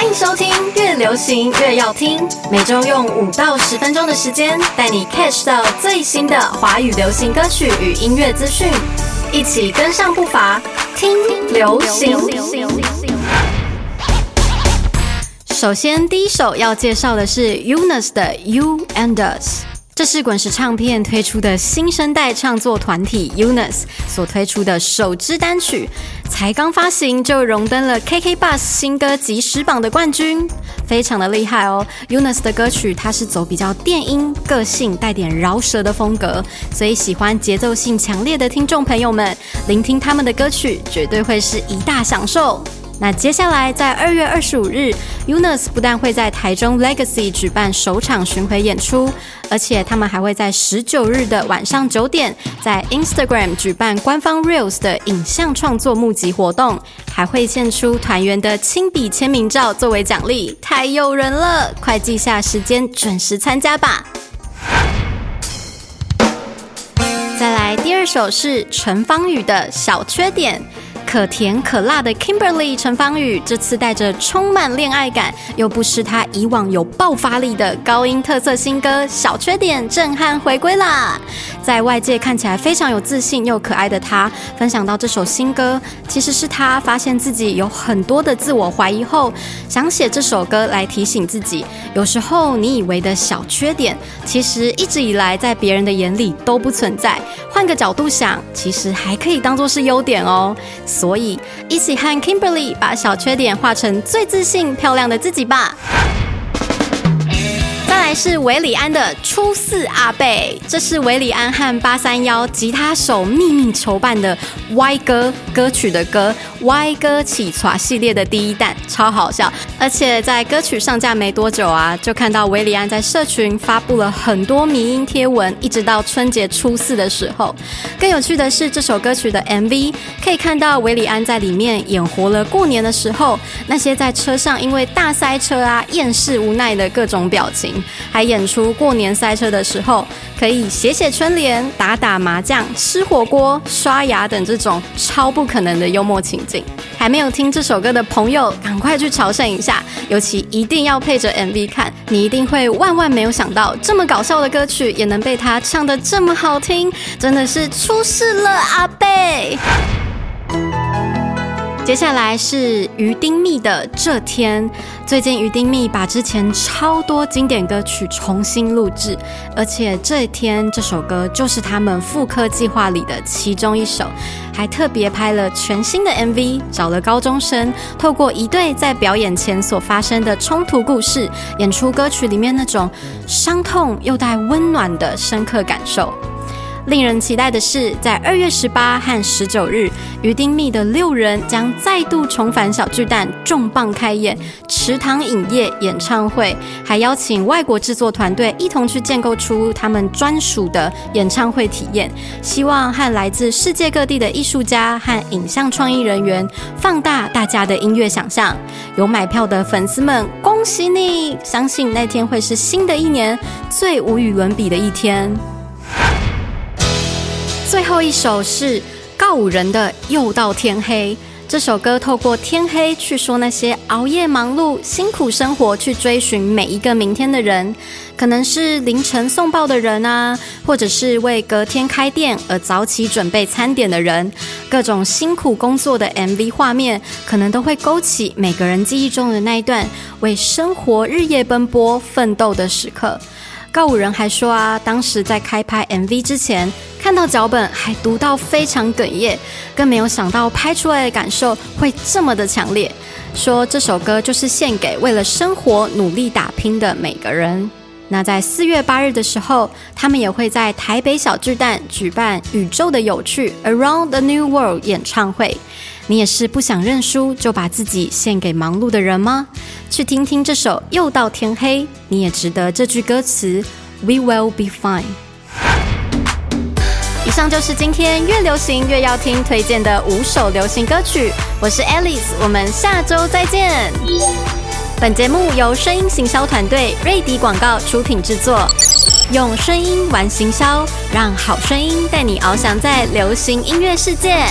欢迎收听《越流行越要听》，每周用五到十分钟的时间，带你 catch 到最新的华语流行歌曲与音乐资讯，一起跟上步伐，听流行。首先，第一首要介绍的是 UNUS 的《You and Us》。这是滚石唱片推出的新生代创作团体 Unis 所推出的首支单曲，才刚发行就荣登了 KK Bus 新歌即时榜的冠军，非常的厉害哦。Unis 的歌曲它是走比较电音、个性带点饶舌的风格，所以喜欢节奏性强烈的听众朋友们，聆听他们的歌曲绝对会是一大享受。那接下来在二月二十五日，UNUS 不但会在台中 Legacy 举办首场巡回演出，而且他们还会在十九日的晚上九点，在 Instagram 举办官方 Reels 的影像创作募集活动，还会献出团员的亲笔签名照作为奖励，太诱人了！快记下时间，准时参加吧。再来第二首是陈芳宇的小缺点。可甜可辣的 Kimberly 陈芳宇，这次带着充满恋爱感，又不失他以往有爆发力的高音特色新歌《小缺点》震撼回归啦！在外界看起来非常有自信又可爱的他，分享到这首新歌，其实是他发现自己有很多的自我怀疑后，想写这首歌来提醒自己，有时候你以为的小缺点，其实一直以来在别人的眼里都不存在。换个角度想，其实还可以当做是优点哦。所以，一起和 Kimberly 把小缺点化成最自信、漂亮的自己吧。再来是韦礼安的初四阿贝，这是韦礼安和八三幺吉他手秘密筹办的 Y 歌歌曲的歌 Y 歌起床系列的第一弹，超好笑。而且在歌曲上架没多久啊，就看到韦礼安在社群发布了很多迷音贴文，一直到春节初四的时候。更有趣的是，这首歌曲的 MV 可以看到韦礼安在里面演活了过年的时候那些在车上因为大塞车啊厌世无奈的各种表情。还演出过年塞车的时候，可以写写春联、打打麻将、吃火锅、刷牙等这种超不可能的幽默情景。还没有听这首歌的朋友，赶快去朝圣一下，尤其一定要配着 MV 看，你一定会万万没有想到，这么搞笑的歌曲也能被他唱得这么好听，真的是出事了，阿贝。接下来是于丁密的这天。最近于丁密把之前超多经典歌曲重新录制，而且这一天这首歌就是他们复刻计划里的其中一首，还特别拍了全新的 MV，找了高中生，透过一对在表演前所发生的冲突故事，演出歌曲里面那种伤痛又带温暖的深刻感受。令人期待的是，在二月十八和十九日，于丁密的六人将再度重返小巨蛋，重磅开演池塘影业演唱会，还邀请外国制作团队一同去建构出他们专属的演唱会体验，希望和来自世界各地的艺术家和影像创意人员放大大家的音乐想象。有买票的粉丝们，恭喜你！相信那天会是新的一年最无与伦比的一天。最后一首是告五人的《又到天黑》。这首歌透过天黑去说那些熬夜忙碌、辛苦生活去追寻每一个明天的人，可能是凌晨送报的人啊，或者是为隔天开店而早起准备餐点的人。各种辛苦工作的 MV 画面，可能都会勾起每个人记忆中的那一段为生活日夜奔波奋斗的时刻。告五人还说啊，当时在开拍 MV 之前，看到脚本还读到非常哽咽，更没有想到拍出来的感受会这么的强烈。说这首歌就是献给为了生活努力打拼的每个人。那在四月八日的时候，他们也会在台北小巨蛋举办《宇宙的有趣》Around the New World 演唱会。你也是不想认输就把自己献给忙碌的人吗？去听听这首《又到天黑》，你也值得这句歌词 We will be fine。以上就是今天越流行越要听推荐的五首流行歌曲。我是 Alice，我们下周再见。本节目由声音行销团队瑞迪广告出品制作，用声音玩行销，让好声音带你翱翔在流行音乐世界。